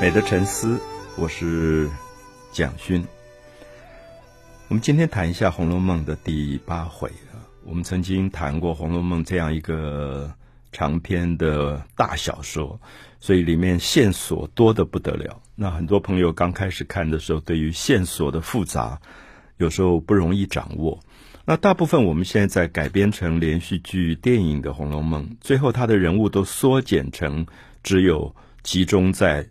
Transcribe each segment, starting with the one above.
美的沉思，我是蒋勋。我们今天谈一下《红楼梦》的第八回啊。我们曾经谈过《红楼梦》这样一个长篇的大小说，所以里面线索多的不得了。那很多朋友刚开始看的时候，对于线索的复杂，有时候不容易掌握。那大部分我们现在在改编成连续剧、电影的《红楼梦》，最后它的人物都缩减成只有集中在。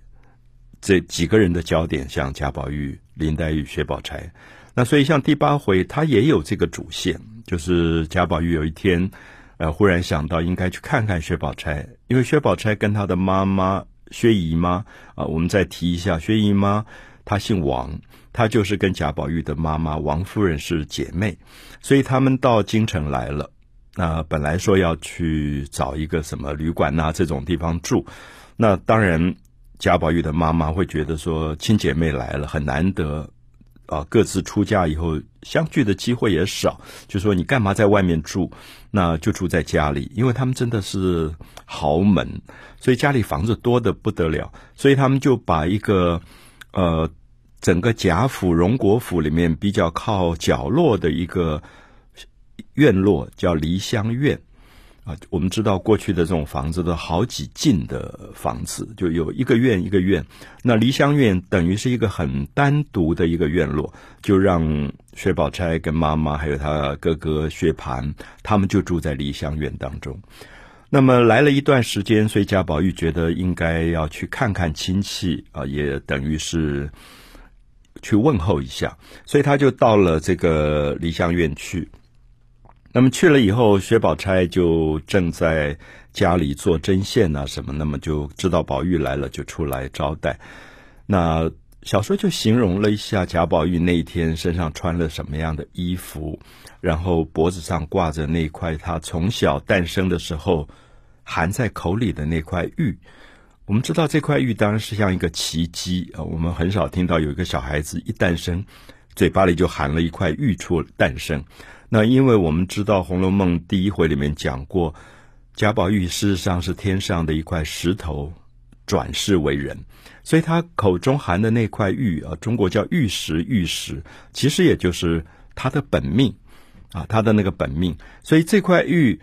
这几个人的焦点，像贾宝玉、林黛玉、薛宝钗，那所以像第八回，他也有这个主线，就是贾宝玉有一天，呃，忽然想到应该去看看薛宝钗，因为薛宝钗跟她的妈妈薛姨妈啊，我们再提一下，薛姨妈她姓王，她就是跟贾宝玉的妈妈王夫人是姐妹，所以他们到京城来了，那本来说要去找一个什么旅馆呐这种地方住，那当然。贾宝玉的妈妈会觉得说，亲姐妹来了很难得，啊，各自出嫁以后相聚的机会也少，就说你干嘛在外面住？那就住在家里，因为他们真的是豪门，所以家里房子多的不得了，所以他们就把一个呃整个贾府荣国府里面比较靠角落的一个院落叫梨香院。我们知道过去的这种房子都好几进的房子，就有一个院一个院。那梨香院等于是一个很单独的一个院落，就让薛宝钗跟妈妈还有他哥哥薛蟠，他们就住在梨香院当中。那么来了一段时间，所以贾宝玉觉得应该要去看看亲戚啊，也等于是去问候一下，所以他就到了这个梨香院去。那么去了以后，薛宝钗就正在家里做针线啊什么，那么就知道宝玉来了，就出来招待。那小说就形容了一下贾宝玉那一天身上穿了什么样的衣服，然后脖子上挂着那块他从小诞生的时候含在口里的那块玉。我们知道这块玉当然是像一个奇迹啊，我们很少听到有一个小孩子一诞生嘴巴里就含了一块玉出诞生。那因为我们知道《红楼梦》第一回里面讲过，贾宝玉事实上是天上的一块石头转世为人，所以他口中含的那块玉啊，中国叫玉石，玉石其实也就是他的本命啊，他的那个本命，所以这块玉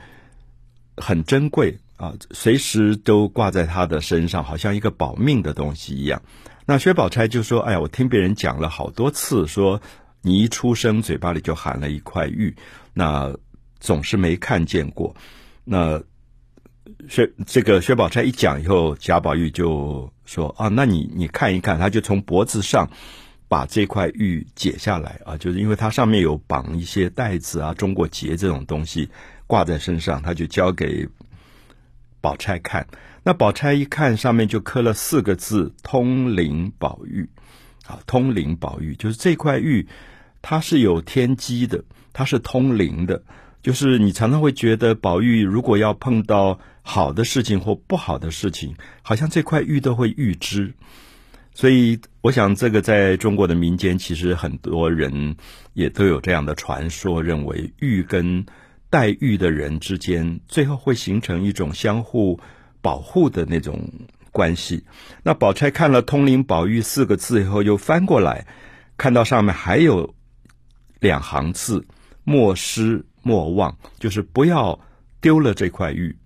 很珍贵啊，随时都挂在他的身上，好像一个保命的东西一样。那薛宝钗就说：“哎呀，我听别人讲了好多次说。”你一出生，嘴巴里就含了一块玉，那总是没看见过。那薛这个薛宝钗一讲以后，贾宝玉就说：“啊，那你你看一看。”他就从脖子上把这块玉解下来啊，就是因为它上面有绑一些带子啊、中国结这种东西挂在身上，他就交给宝钗看。那宝钗一看，上面就刻了四个字：“通灵宝玉。”啊，通灵宝玉就是这块玉。它是有天机的，它是通灵的，就是你常常会觉得宝玉如果要碰到好的事情或不好的事情，好像这块玉都会预知。所以，我想这个在中国的民间，其实很多人也都有这样的传说，认为玉跟戴玉的人之间，最后会形成一种相互保护的那种关系。那宝钗看了“通灵宝玉”四个字以后，又翻过来看到上面还有。两行字，莫失莫忘，就是不要丢了这块玉，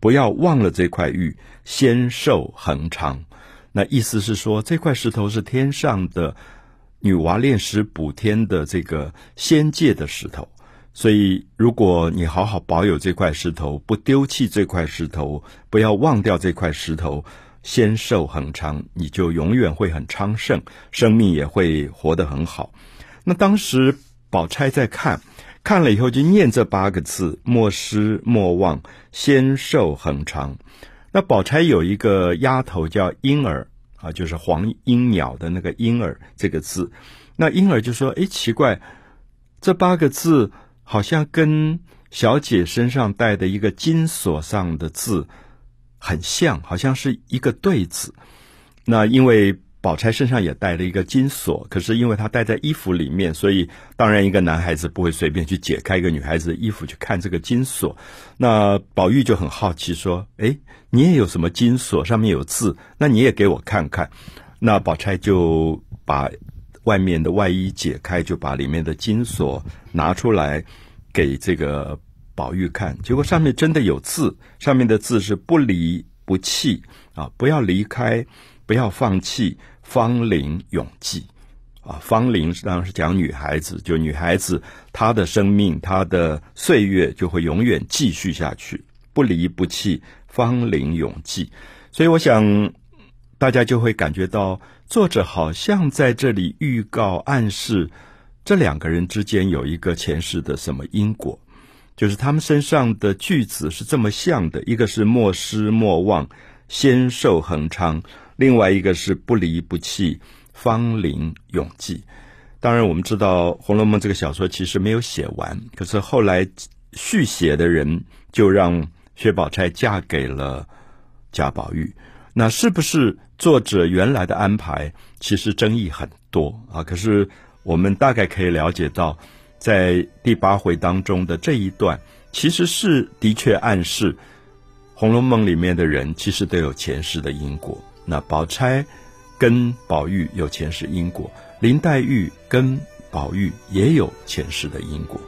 不要忘了这块玉，仙寿恒长。那意思是说，这块石头是天上的女娲炼石补天的这个仙界的石头，所以如果你好好保有这块石头，不丢弃这块石头，不要忘掉这块石头，仙寿恒长，你就永远会很昌盛，生命也会活得很好。那当时宝钗在看，看了以后就念这八个字：莫失莫忘，仙寿恒长。那宝钗有一个丫头叫莺儿啊，就是黄莺鸟的那个莺儿这个字。那莺儿就说：“哎，奇怪，这八个字好像跟小姐身上戴的一个金锁上的字很像，好像是一个对子。”那因为。宝钗身上也带了一个金锁，可是因为她戴在衣服里面，所以当然一个男孩子不会随便去解开一个女孩子的衣服去看这个金锁。那宝玉就很好奇说：“哎，你也有什么金锁？上面有字，那你也给我看看。”那宝钗就把外面的外衣解开，就把里面的金锁拿出来给这个宝玉看。结果上面真的有字，上面的字是“不离不弃”啊，不要离开。不要放弃，芳龄永继啊！芳龄当然是讲女孩子，就女孩子她的生命、她的岁月就会永远继续下去，不离不弃，芳龄永继。所以，我想大家就会感觉到，作者好像在这里预告、暗示这两个人之间有一个前世的什么因果，就是他们身上的句子是这么像的：一个是莫失莫忘，仙寿恒昌。另外一个是不离不弃，芳龄永继。当然，我们知道《红楼梦》这个小说其实没有写完，可是后来续写的人就让薛宝钗嫁给了贾宝玉。那是不是作者原来的安排？其实争议很多啊。可是我们大概可以了解到，在第八回当中的这一段，其实是的确暗示《红楼梦》里面的人其实都有前世的因果。那宝钗跟宝玉有前世因果，林黛玉跟宝玉也有前世的因果。《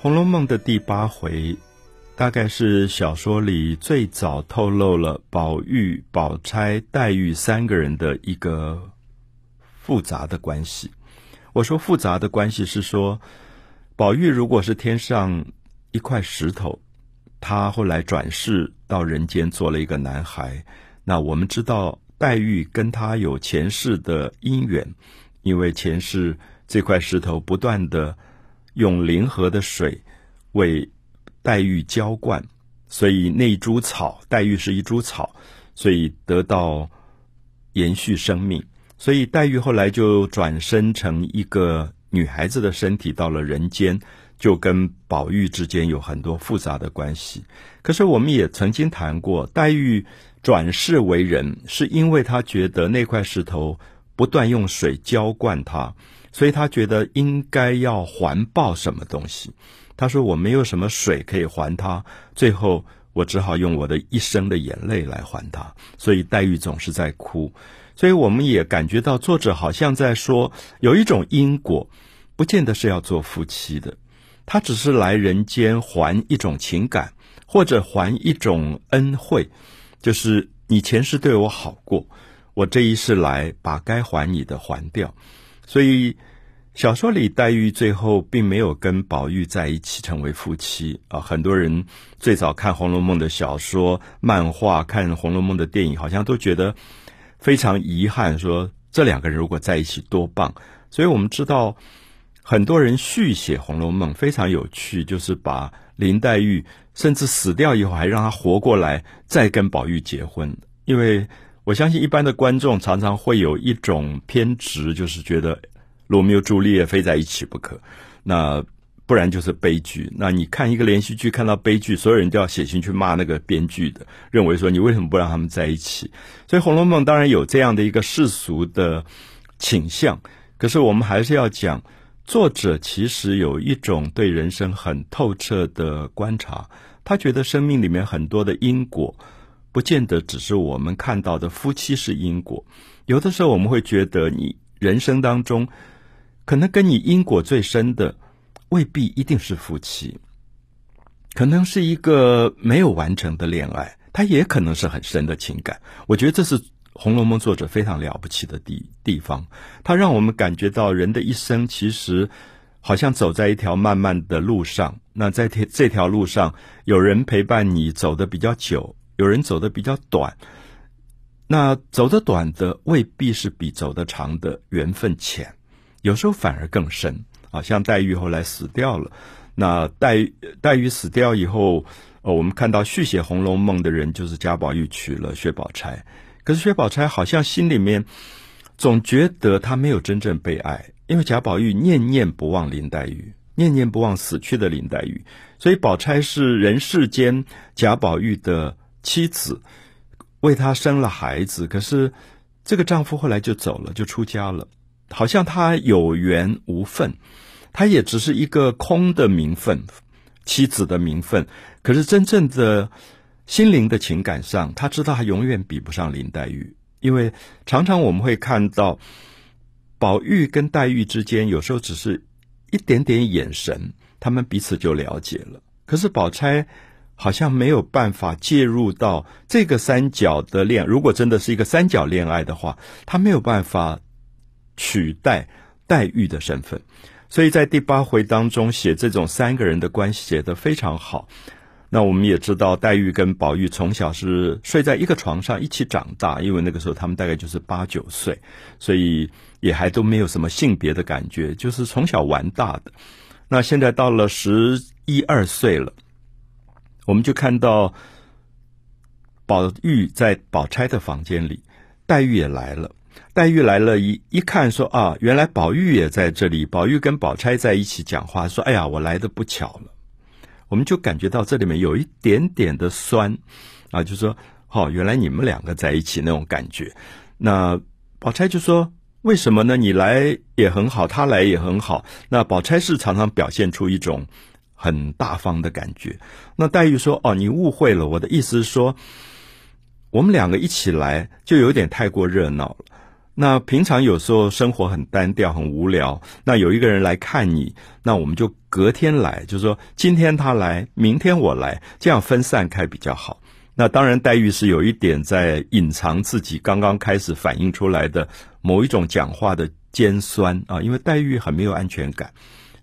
红楼梦》的第八回，大概是小说里最早透露了宝玉、宝钗、黛玉三个人的一个复杂的关系。我说复杂的关系是说，宝玉如果是天上一块石头。他后来转世到人间做了一个男孩，那我们知道黛玉跟他有前世的姻缘，因为前世这块石头不断的用灵河的水为黛玉浇灌，所以那株草，黛玉是一株草，所以得到延续生命，所以黛玉后来就转生成一个女孩子的身体到了人间。就跟宝玉之间有很多复杂的关系，可是我们也曾经谈过，黛玉转世为人，是因为她觉得那块石头不断用水浇灌她，所以她觉得应该要还报什么东西。她说：“我没有什么水可以还他，最后我只好用我的一生的眼泪来还他。”所以黛玉总是在哭，所以我们也感觉到作者好像在说，有一种因果，不见得是要做夫妻的。他只是来人间还一种情感，或者还一种恩惠，就是你前世对我好过，我这一世来把该还你的还掉。所以小说里黛玉最后并没有跟宝玉在一起成为夫妻啊。很多人最早看《红楼梦》的小说、漫画，看《红楼梦》的电影，好像都觉得非常遗憾，说这两个人如果在一起多棒。所以我们知道。很多人续写《红楼梦》非常有趣，就是把林黛玉甚至死掉以后还让她活过来，再跟宝玉结婚。因为我相信一般的观众常常会有一种偏执，就是觉得罗密欧朱丽叶非在一起不可，那不然就是悲剧。那你看一个连续剧看到悲剧，所有人都要写信去骂那个编剧的，认为说你为什么不让他们在一起？所以《红楼梦》当然有这样的一个世俗的倾向，可是我们还是要讲。作者其实有一种对人生很透彻的观察，他觉得生命里面很多的因果，不见得只是我们看到的夫妻是因果。有的时候我们会觉得，你人生当中可能跟你因果最深的，未必一定是夫妻，可能是一个没有完成的恋爱，它也可能是很深的情感。我觉得这是。《红楼梦》作者非常了不起的地地方，他让我们感觉到人的一生其实好像走在一条漫漫的路上。那在这这条路上，有人陪伴你走的比较久，有人走的比较短。那走的短的未必是比走的长的缘分浅，有时候反而更深。啊，像黛玉后来死掉了，那黛黛玉死掉以后，呃，我们看到续写《红楼梦》的人就是贾宝玉娶了薛宝钗。可是薛宝钗好像心里面总觉得她没有真正被爱，因为贾宝玉念念不忘林黛玉，念念不忘死去的林黛玉，所以宝钗是人世间贾宝玉的妻子，为他生了孩子，可是这个丈夫后来就走了，就出家了，好像他有缘无分，他也只是一个空的名分，妻子的名分。可是真正的心灵的情感上，他知道他永远比不上林黛玉，因为常常我们会看到宝玉跟黛玉之间，有时候只是一点点眼神，他们彼此就了解了。可是宝钗。好像没有办法介入到这个三角的恋，如果真的是一个三角恋爱的话，他没有办法取代黛玉的身份，所以在第八回当中写这种三个人的关系写得非常好。那我们也知道，黛玉跟宝玉从小是睡在一个床上一起长大，因为那个时候他们大概就是八九岁，所以也还都没有什么性别的感觉，就是从小玩大的。那现在到了十一二岁了。我们就看到宝玉在宝钗的房间里，黛玉也来了。黛玉来了，一一看说啊，原来宝玉也在这里。宝玉跟宝钗在一起讲话，说：“哎呀，我来的不巧了。”我们就感觉到这里面有一点点的酸啊，就说：“哦，原来你们两个在一起那种感觉。”那宝钗就说：“为什么呢？你来也很好，他来也很好。”那宝钗是常常表现出一种。很大方的感觉。那黛玉说：“哦，你误会了，我的意思是说，我们两个一起来就有点太过热闹了。那平常有时候生活很单调、很无聊，那有一个人来看你，那我们就隔天来，就是说今天他来，明天我来，这样分散开比较好。那当然，黛玉是有一点在隐藏自己刚刚开始反映出来的某一种讲话的尖酸啊，因为黛玉很没有安全感。”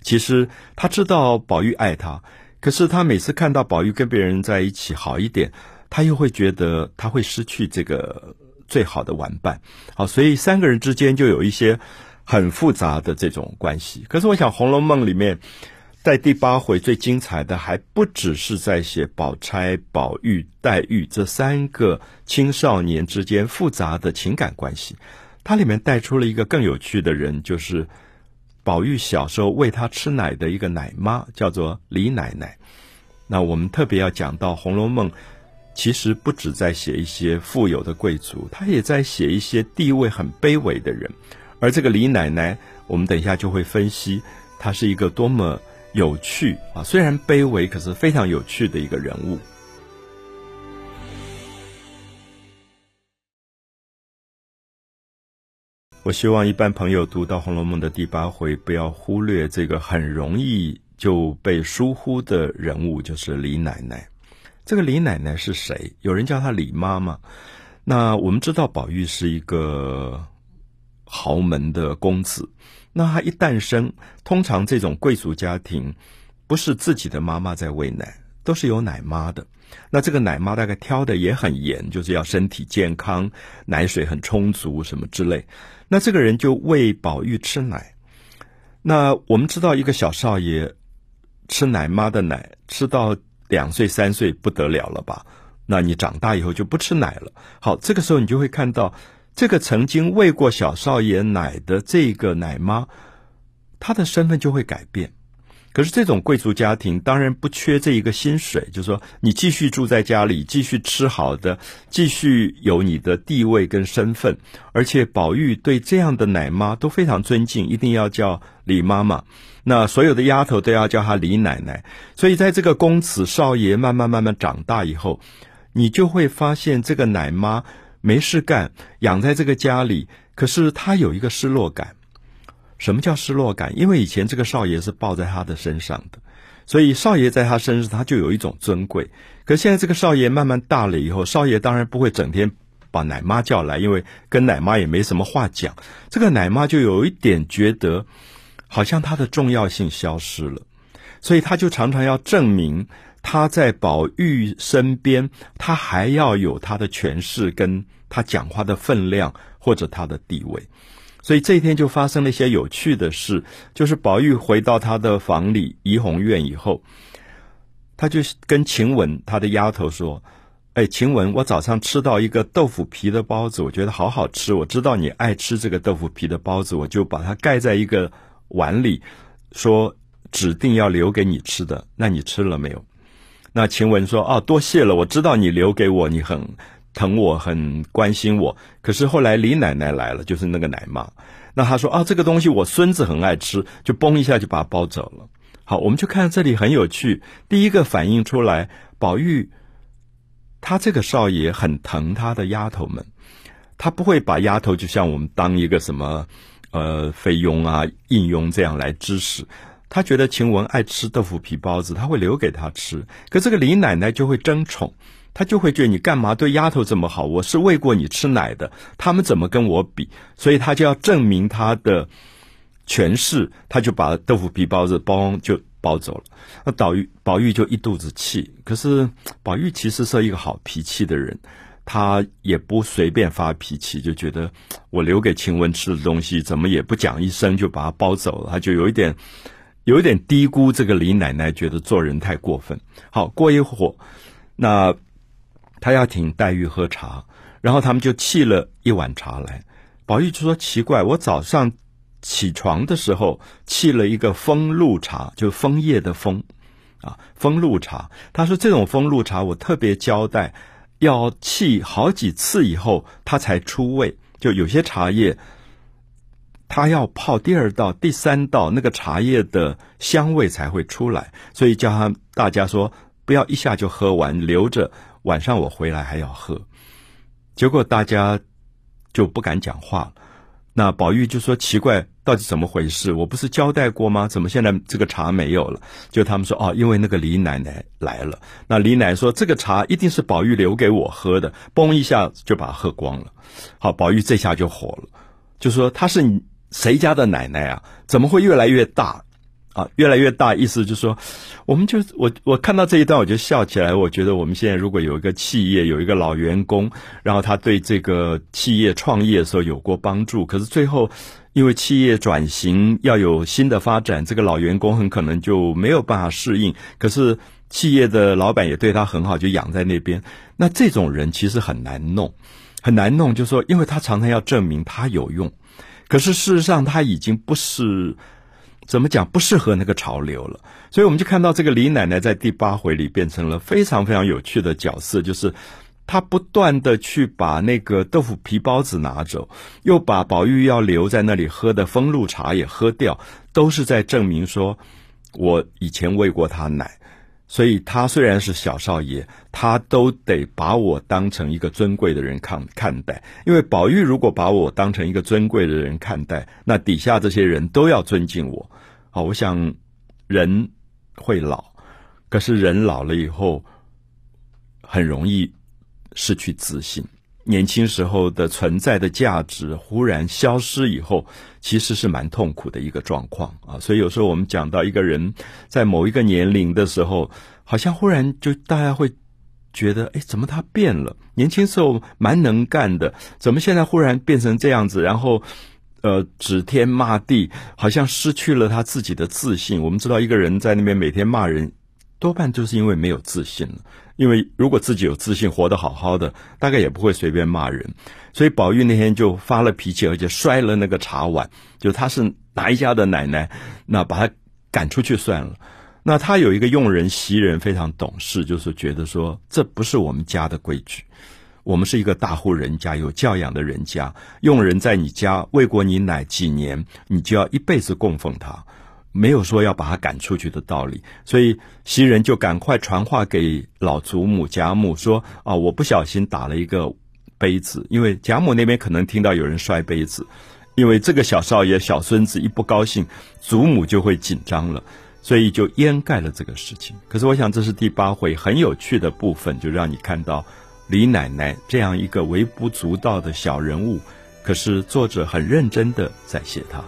其实他知道宝玉爱她，可是他每次看到宝玉跟别人在一起好一点，他又会觉得他会失去这个最好的玩伴。好，所以三个人之间就有一些很复杂的这种关系。可是我想，《红楼梦》里面在第八回最精彩的，还不只是在写宝钗、宝玉、黛玉这三个青少年之间复杂的情感关系，它里面带出了一个更有趣的人，就是。宝玉小时候喂他吃奶的一个奶妈叫做李奶奶。那我们特别要讲到《红楼梦》，其实不止在写一些富有的贵族，他也在写一些地位很卑微的人。而这个李奶奶，我们等一下就会分析，她是一个多么有趣啊！虽然卑微，可是非常有趣的一个人物。我希望一般朋友读到《红楼梦》的第八回，不要忽略这个很容易就被疏忽的人物，就是李奶奶。这个李奶奶是谁？有人叫她李妈妈。那我们知道宝玉是一个豪门的公子，那他一诞生，通常这种贵族家庭不是自己的妈妈在喂奶，都是有奶妈的。那这个奶妈大概挑的也很严，就是要身体健康，奶水很充足，什么之类。那这个人就喂宝玉吃奶。那我们知道，一个小少爷吃奶妈的奶，吃到两岁三岁不得了了吧？那你长大以后就不吃奶了。好，这个时候你就会看到，这个曾经喂过小少爷奶的这个奶妈，她的身份就会改变。可是这种贵族家庭当然不缺这一个薪水，就是说你继续住在家里，继续吃好的，继续有你的地位跟身份。而且宝玉对这样的奶妈都非常尊敬，一定要叫李妈妈。那所有的丫头都要叫她李奶奶。所以在这个公子少爷慢慢慢慢长大以后，你就会发现这个奶妈没事干，养在这个家里，可是她有一个失落感。什么叫失落感？因为以前这个少爷是抱在她的身上的，所以少爷在他身上他就有一种尊贵。可现在这个少爷慢慢大了以后，少爷当然不会整天把奶妈叫来，因为跟奶妈也没什么话讲。这个奶妈就有一点觉得，好像它的重要性消失了，所以他就常常要证明他在宝玉身边，他还要有他的权势，跟他讲话的分量或者他的地位。所以这一天就发生了一些有趣的事，就是宝玉回到他的房里怡红院以后，他就跟晴雯他的丫头说：“哎，晴雯，我早上吃到一个豆腐皮的包子，我觉得好好吃。我知道你爱吃这个豆腐皮的包子，我就把它盖在一个碗里，说指定要留给你吃的。那你吃了没有？”那晴雯说：“哦，多谢了，我知道你留给我，你很疼我，很关心我。可是后来李奶奶来了，就是那个奶妈。那她说：‘啊，这个东西我孙子很爱吃，就嘣一下就把它包走了。’好，我们就看这里很有趣。第一个反映出来，宝玉他这个少爷很疼他的丫头们，他不会把丫头就像我们当一个什么呃菲佣啊、应佣这样来支持。他觉得晴雯爱吃豆腐皮包子，他会留给他吃。可这个李奶奶就会争宠，她就会觉得你干嘛对丫头这么好？我是喂过你吃奶的，他们怎么跟我比？所以他就要证明他的。权势，他就把豆腐皮包子包就包走了。那宝玉宝玉就一肚子气。可是宝玉其实是一个好脾气的人，他也不随便发脾气，就觉得我留给晴雯吃的东西，怎么也不讲一声就把它包走了。他就有一点有一点低估这个李奶奶，觉得做人太过分。好，过一会儿，那他要请黛玉喝茶，然后他们就沏了一碗茶来。宝玉就说：“奇怪，我早上。”起床的时候沏了一个风露茶，就枫叶的枫，啊，风露茶。他说这种风露茶我特别交代，要沏好几次以后它才出味。就有些茶叶，它要泡第二道、第三道，那个茶叶的香味才会出来。所以叫他大家说不要一下就喝完，留着晚上我回来还要喝。结果大家就不敢讲话了。那宝玉就说：“奇怪，到底怎么回事？我不是交代过吗？怎么现在这个茶没有了？”就他们说：“哦，因为那个李奶奶来了。”那李奶奶说：“这个茶一定是宝玉留给我喝的。”嘣一下就把它喝光了。好，宝玉这下就火了，就说：“他是谁家的奶奶啊？怎么会越来越大？”啊，越来越大，意思就是说，我们就我我看到这一段我就笑起来。我觉得我们现在如果有一个企业有一个老员工，然后他对这个企业创业的时候有过帮助，可是最后因为企业转型要有新的发展，这个老员工很可能就没有办法适应。可是企业的老板也对他很好，就养在那边。那这种人其实很难弄，很难弄，就说因为他常常要证明他有用，可是事实上他已经不是。怎么讲不适合那个潮流了，所以我们就看到这个李奶奶在第八回里变成了非常非常有趣的角色，就是她不断的去把那个豆腐皮包子拿走，又把宝玉要留在那里喝的风露茶也喝掉，都是在证明说，我以前喂过他奶。所以他虽然是小少爷，他都得把我当成一个尊贵的人看看待。因为宝玉如果把我当成一个尊贵的人看待，那底下这些人都要尊敬我。好，我想人会老，可是人老了以后很容易失去自信。年轻时候的存在的价值忽然消失以后，其实是蛮痛苦的一个状况啊。所以有时候我们讲到一个人在某一个年龄的时候，好像忽然就大家会觉得，哎，怎么他变了？年轻时候蛮能干的，怎么现在忽然变成这样子？然后，呃，指天骂地，好像失去了他自己的自信。我们知道，一个人在那边每天骂人，多半就是因为没有自信了。因为如果自己有自信，活得好好的，大概也不会随便骂人。所以宝玉那天就发了脾气，而且摔了那个茶碗。就他是哪一家的奶奶，那把他赶出去算了。那他有一个用人袭人非常懂事，就是觉得说这不是我们家的规矩。我们是一个大户人家，有教养的人家，佣人在你家喂过你奶几年，你就要一辈子供奉他。没有说要把他赶出去的道理，所以袭人就赶快传话给老祖母贾母说：“啊，我不小心打了一个杯子，因为贾母那边可能听到有人摔杯子，因为这个小少爷、小孙子一不高兴，祖母就会紧张了，所以就掩盖了这个事情。可是我想这是第八回很有趣的部分，就让你看到李奶奶这样一个微不足道的小人物，可是作者很认真的在写她。